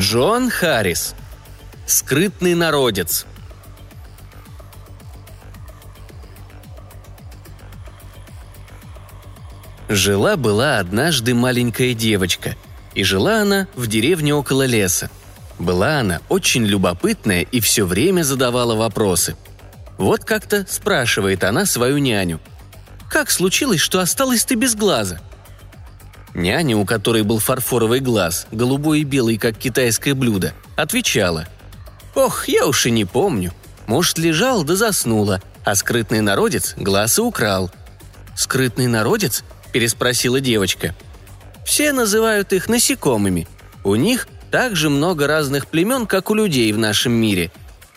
Джон Харрис. Скрытный народец. Жила-была однажды маленькая девочка, и жила она в деревне около леса. Была она очень любопытная и все время задавала вопросы. Вот как-то спрашивает она свою няню. «Как случилось, что осталась ты без глаза?» Няня, у которой был фарфоровый глаз, голубой и белый, как китайское блюдо, отвечала. «Ох, я уж и не помню. Может, лежал да заснула, а скрытный народец глаз и украл». «Скрытный народец?» – переспросила девочка. «Все называют их насекомыми. У них так же много разных племен, как у людей в нашем мире.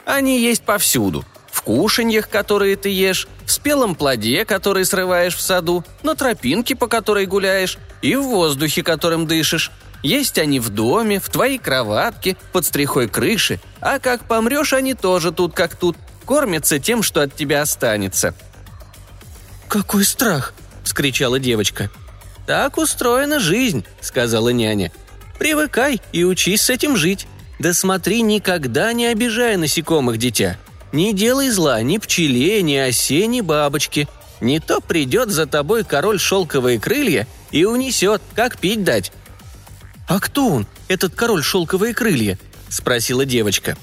Они есть повсюду. В кушаньях, которые ты ешь, в спелом плоде, который срываешь в саду, на тропинке, по которой гуляешь, и в воздухе, которым дышишь. Есть они в доме, в твоей кроватке, под стрихой крыши, а как помрешь, они тоже тут как тут, кормятся тем, что от тебя останется». «Какой страх!» – вскричала девочка. «Так устроена жизнь», – сказала няня. «Привыкай и учись с этим жить. Да смотри, никогда не обижай насекомых, дитя. Не делай зла ни пчеле, ни осе, ни бабочке. Не то придет за тобой король шелковые крылья и унесет, как пить дать». «А кто он, этот король шелковые крылья?» – спросила девочка.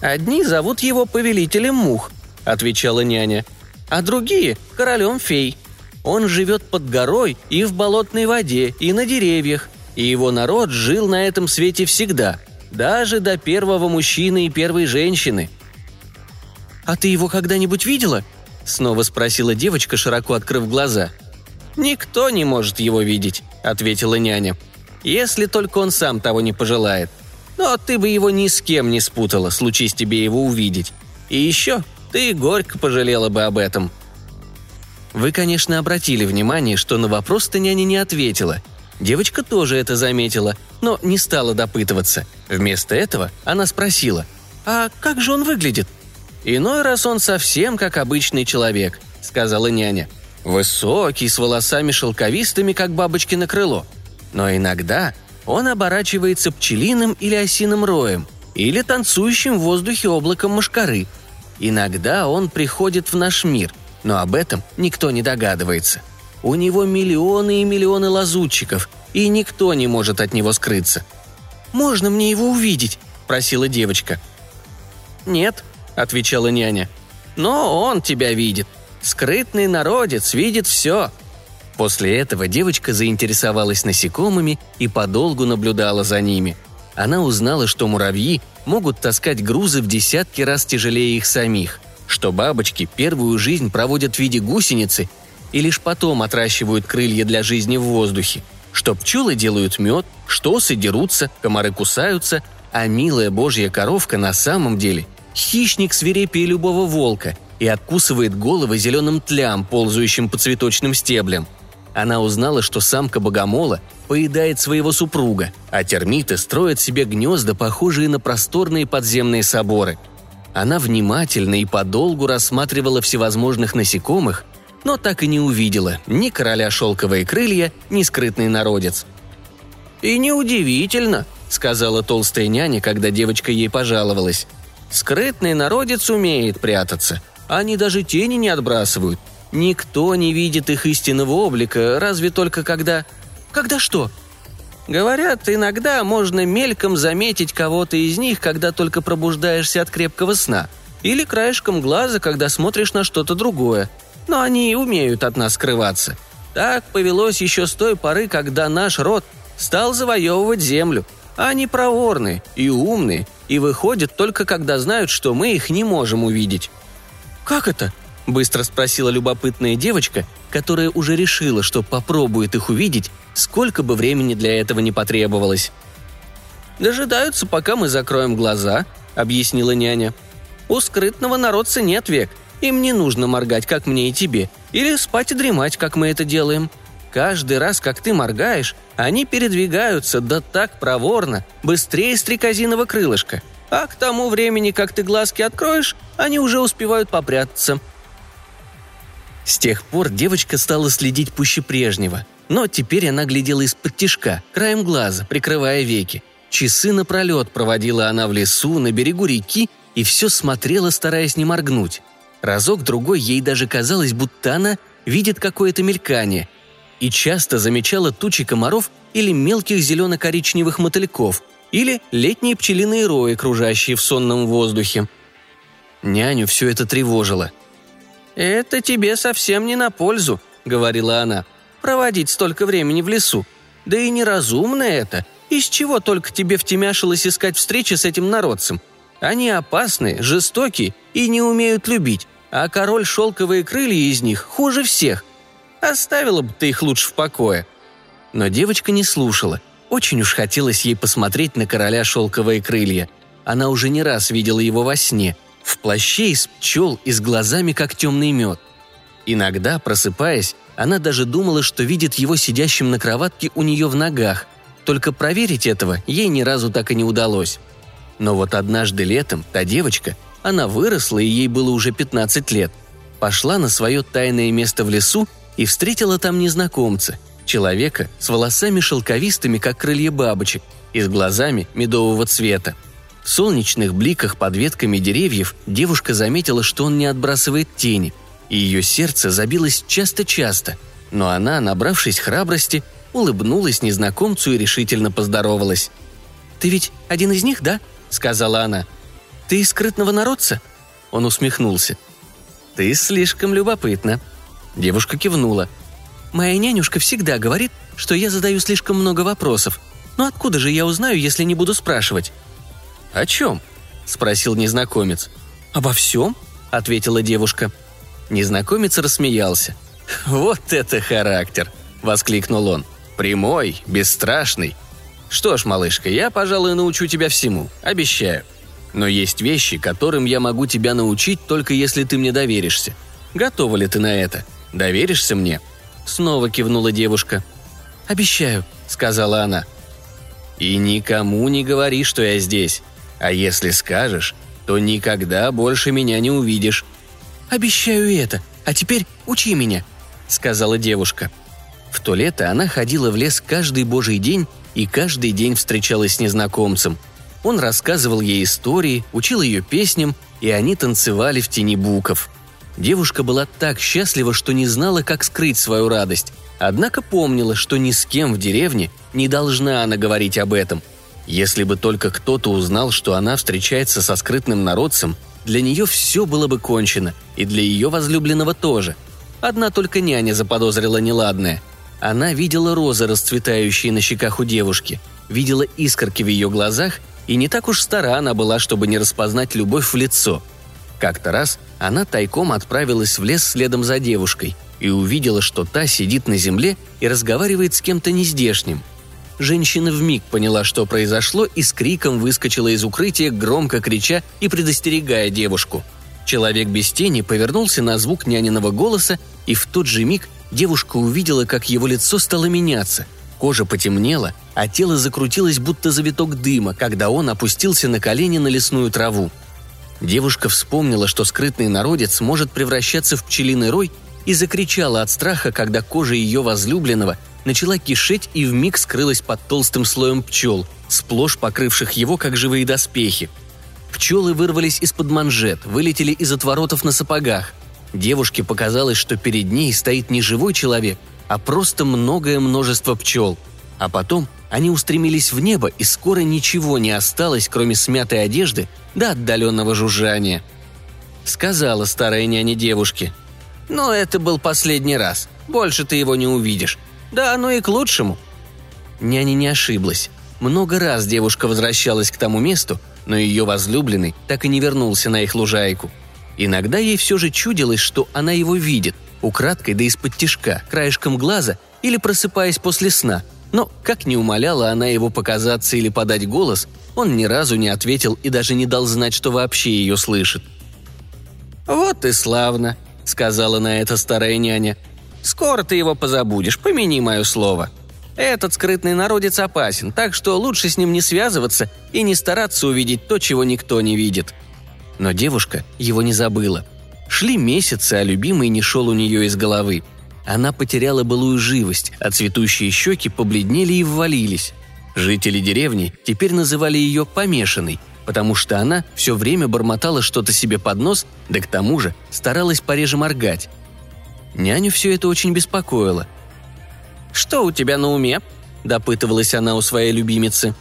«Одни зовут его повелителем мух», – отвечала няня, «а другие – королем фей. Он живет под горой и в болотной воде, и на деревьях, и его народ жил на этом свете всегда, даже до первого мужчины и первой женщины». «А ты его когда-нибудь видела?» – снова спросила девочка, широко открыв глаза. «Никто не может его видеть», – ответила няня. «Если только он сам того не пожелает. Но ты бы его ни с кем не спутала, случись тебе его увидеть. И еще ты горько пожалела бы об этом». Вы, конечно, обратили внимание, что на вопрос-то няня не ответила. Девочка тоже это заметила, но не стала допытываться. Вместо этого она спросила, «А как же он выглядит?» «Иной раз он совсем как обычный человек», — сказала няня. «Высокий, с волосами шелковистыми, как бабочки на крыло. Но иногда он оборачивается пчелиным или осиным роем, или танцующим в воздухе облаком мошкары. Иногда он приходит в наш мир, но об этом никто не догадывается. У него миллионы и миллионы лазутчиков, и никто не может от него скрыться. «Можно мне его увидеть?» – просила девочка. «Нет», – отвечала няня. «Но он тебя видит. Скрытный народец видит все». После этого девочка заинтересовалась насекомыми и подолгу наблюдала за ними. Она узнала, что муравьи могут таскать грузы в десятки раз тяжелее их самих, что бабочки первую жизнь проводят в виде гусеницы и лишь потом отращивают крылья для жизни в воздухе, что пчелы делают мед, что осы дерутся, комары кусаются, а милая божья коровка на самом деле хищник свирепее любого волка и откусывает головы зеленым тлям, ползающим по цветочным стеблям. Она узнала, что самка богомола поедает своего супруга, а термиты строят себе гнезда, похожие на просторные подземные соборы. Она внимательно и подолгу рассматривала всевозможных насекомых, но так и не увидела ни короля шелковые крылья, ни скрытный народец. «И неудивительно», — сказала толстая няня, когда девочка ей пожаловалась. Скрытный народец умеет прятаться. Они даже тени не отбрасывают. Никто не видит их истинного облика, разве только когда... Когда что? Говорят, иногда можно мельком заметить кого-то из них, когда только пробуждаешься от крепкого сна. Или краешком глаза, когда смотришь на что-то другое. Но они умеют от нас скрываться. Так повелось еще с той поры, когда наш род стал завоевывать землю. Они проворны и умные, и выходят только когда знают, что мы их не можем увидеть». «Как это?» – быстро спросила любопытная девочка, которая уже решила, что попробует их увидеть, сколько бы времени для этого не потребовалось. «Дожидаются, пока мы закроем глаза», – объяснила няня. «У скрытного народца нет век. Им не нужно моргать, как мне и тебе, или спать и дремать, как мы это делаем. Каждый раз, как ты моргаешь, они передвигаются да так проворно, быстрее стрекозиного крылышка. А к тому времени, как ты глазки откроешь, они уже успевают попрятаться. С тех пор девочка стала следить пуще прежнего, но теперь она глядела из-под тишка, краем глаза, прикрывая веки. Часы напролет проводила она в лесу, на берегу реки и все смотрела, стараясь не моргнуть. Разок-другой ей даже казалось, будто она видит какое-то мелькание. И часто замечала тучи комаров или мелких зелено-коричневых мотыльков, или летние пчелиные рои, кружащие в сонном воздухе. Няню все это тревожило. «Это тебе совсем не на пользу», — говорила она, — «проводить столько времени в лесу. Да и неразумно это. Из чего только тебе втемяшилось искать встречи с этим народцем? Они опасны, жестоки и не умеют любить, а король шелковые крылья из них хуже всех. Оставила бы ты их лучше в покое». Но девочка не слушала. Очень уж хотелось ей посмотреть на короля шелковые крылья. Она уже не раз видела его во сне, в плаще из пчел и с глазами, как темный мед. Иногда, просыпаясь, она даже думала, что видит его сидящим на кроватке у нее в ногах. Только проверить этого ей ни разу так и не удалось. Но вот однажды летом та девочка, она выросла, и ей было уже 15 лет, пошла на свое тайное место в лесу и встретила там незнакомца, человека с волосами шелковистыми, как крылья бабочек, и с глазами медового цвета. В солнечных бликах под ветками деревьев девушка заметила, что он не отбрасывает тени, и ее сердце забилось часто-часто, но она, набравшись храбрости, улыбнулась незнакомцу и решительно поздоровалась. «Ты ведь один из них, да?» — сказала она. «Ты из скрытного народца?» Он усмехнулся. «Ты слишком любопытна». Девушка кивнула. «Моя нянюшка всегда говорит, что я задаю слишком много вопросов. Но откуда же я узнаю, если не буду спрашивать?» «О чем?» – спросил незнакомец. «Обо всем?» – ответила девушка. Незнакомец рассмеялся. «Вот это характер!» – воскликнул он. «Прямой, бесстрашный. Что ж, малышка, я, пожалуй, научу тебя всему, обещаю. Но есть вещи, которым я могу тебя научить, только если ты мне доверишься. Готова ли ты на это? Доверишься мне?» Снова кивнула девушка. «Обещаю», — сказала она. «И никому не говори, что я здесь. А если скажешь, то никогда больше меня не увидишь». «Обещаю это. А теперь учи меня», — сказала девушка. В то лето она ходила в лес каждый божий день и каждый день встречалась с незнакомцем. Он рассказывал ей истории, учил ее песням, и они танцевали в тени буков. Девушка была так счастлива, что не знала, как скрыть свою радость. Однако помнила, что ни с кем в деревне не должна она говорить об этом. Если бы только кто-то узнал, что она встречается со скрытным народцем, для нее все было бы кончено, и для ее возлюбленного тоже. Одна только няня заподозрила неладное – она видела розы, расцветающие на щеках у девушки, видела искорки в ее глазах, и не так уж стара она была, чтобы не распознать любовь в лицо. Как-то раз она тайком отправилась в лес следом за девушкой и увидела, что та сидит на земле и разговаривает с кем-то нездешним. Женщина вмиг поняла, что произошло, и с криком выскочила из укрытия, громко крича и предостерегая девушку. Человек без тени повернулся на звук няниного голоса, и в тот же миг девушка увидела, как его лицо стало меняться. Кожа потемнела, а тело закрутилось, будто завиток дыма, когда он опустился на колени на лесную траву. Девушка вспомнила, что скрытный народец может превращаться в пчелиный рой и закричала от страха, когда кожа ее возлюбленного начала кишеть и вмиг скрылась под толстым слоем пчел, сплошь покрывших его, как живые доспехи. Пчелы вырвались из-под манжет, вылетели из отворотов на сапогах. Девушке показалось, что перед ней стоит не живой человек, а просто многое множество пчел. А потом они устремились в небо, и скоро ничего не осталось, кроме смятой одежды да отдаленного жужжания. Сказала старая няня девушке. «Но это был последний раз. Больше ты его не увидишь. Да оно и к лучшему». Няня не ошиблась. Много раз девушка возвращалась к тому месту, но ее возлюбленный так и не вернулся на их лужайку – Иногда ей все же чудилось, что она его видит, украдкой да из-под тишка, краешком глаза или просыпаясь после сна. Но, как не умоляла она его показаться или подать голос, он ни разу не ответил и даже не дал знать, что вообще ее слышит. «Вот и славно», — сказала на это старая няня. «Скоро ты его позабудешь, помяни мое слово. Этот скрытный народец опасен, так что лучше с ним не связываться и не стараться увидеть то, чего никто не видит». Но девушка его не забыла. Шли месяцы, а любимый не шел у нее из головы. Она потеряла былую живость, а цветущие щеки побледнели и ввалились. Жители деревни теперь называли ее «помешанной», потому что она все время бормотала что-то себе под нос, да к тому же старалась пореже моргать. Няню все это очень беспокоило. «Что у тебя на уме?» – допытывалась она у своей любимицы.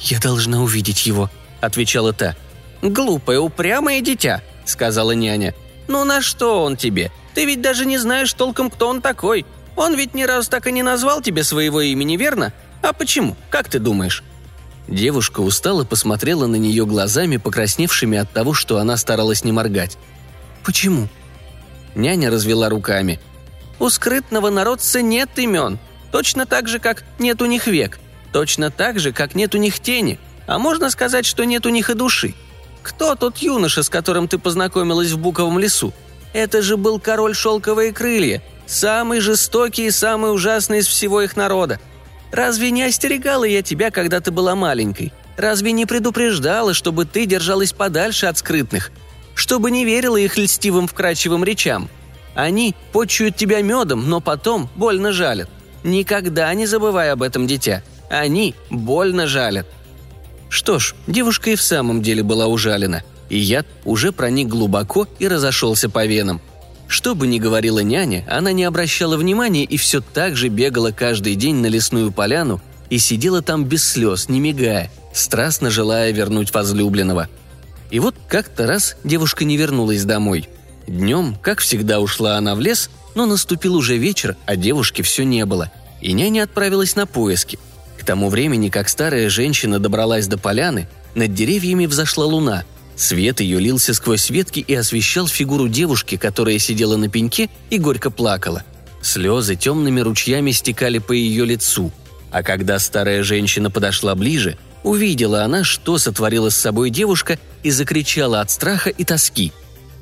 «Я должна увидеть его», – отвечала та. «Глупое, упрямое дитя», – сказала няня. «Ну на что он тебе? Ты ведь даже не знаешь толком, кто он такой. Он ведь ни разу так и не назвал тебе своего имени, верно? А почему? Как ты думаешь?» Девушка устало посмотрела на нее глазами, покрасневшими от того, что она старалась не моргать. «Почему?» Няня развела руками. «У скрытного народца нет имен. Точно так же, как нет у них век. Точно так же, как нет у них тени. А можно сказать, что нет у них и души. Кто тот юноша, с которым ты познакомилась в Буковом лесу? Это же был король шелковые крылья, самый жестокий и самый ужасный из всего их народа. Разве не остерегала я тебя, когда ты была маленькой? Разве не предупреждала, чтобы ты держалась подальше от скрытных? Чтобы не верила их льстивым вкрадчивым речам? Они почуют тебя медом, но потом больно жалят. Никогда не забывай об этом, дитя. Они больно жалят. Что ж, девушка и в самом деле была ужалена, и яд уже проник глубоко и разошелся по венам – что бы ни говорила няня, она не обращала внимания и все так же бегала каждый день на лесную поляну и сидела там без слез, не мигая, страстно желая вернуть возлюбленного. И вот как-то раз девушка не вернулась домой. Днем, как всегда, ушла она в лес, но наступил уже вечер, а девушки все не было, и няня отправилась на поиски. Тому времени, как старая женщина добралась до поляны, над деревьями взошла луна – Свет ее лился сквозь ветки и освещал фигуру девушки, которая сидела на пеньке и горько плакала. Слезы темными ручьями стекали по ее лицу. А когда старая женщина подошла ближе, увидела она, что сотворила с собой девушка и закричала от страха и тоски.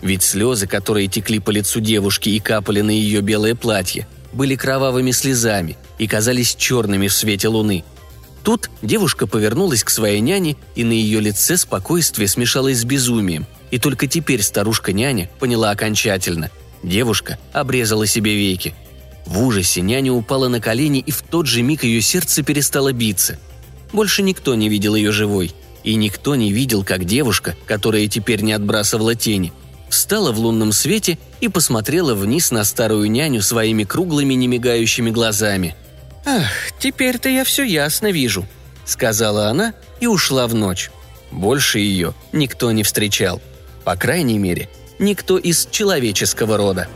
Ведь слезы, которые текли по лицу девушки и капали на ее белое платье, были кровавыми слезами и казались черными в свете луны – Тут девушка повернулась к своей няне, и на ее лице спокойствие смешалось с безумием. И только теперь старушка-няня поняла окончательно. Девушка обрезала себе веки. В ужасе няня упала на колени, и в тот же миг ее сердце перестало биться. Больше никто не видел ее живой. И никто не видел, как девушка, которая теперь не отбрасывала тени, встала в лунном свете и посмотрела вниз на старую няню своими круглыми немигающими глазами – «Ах, теперь-то я все ясно вижу», — сказала она и ушла в ночь. Больше ее никто не встречал. По крайней мере, никто из человеческого рода.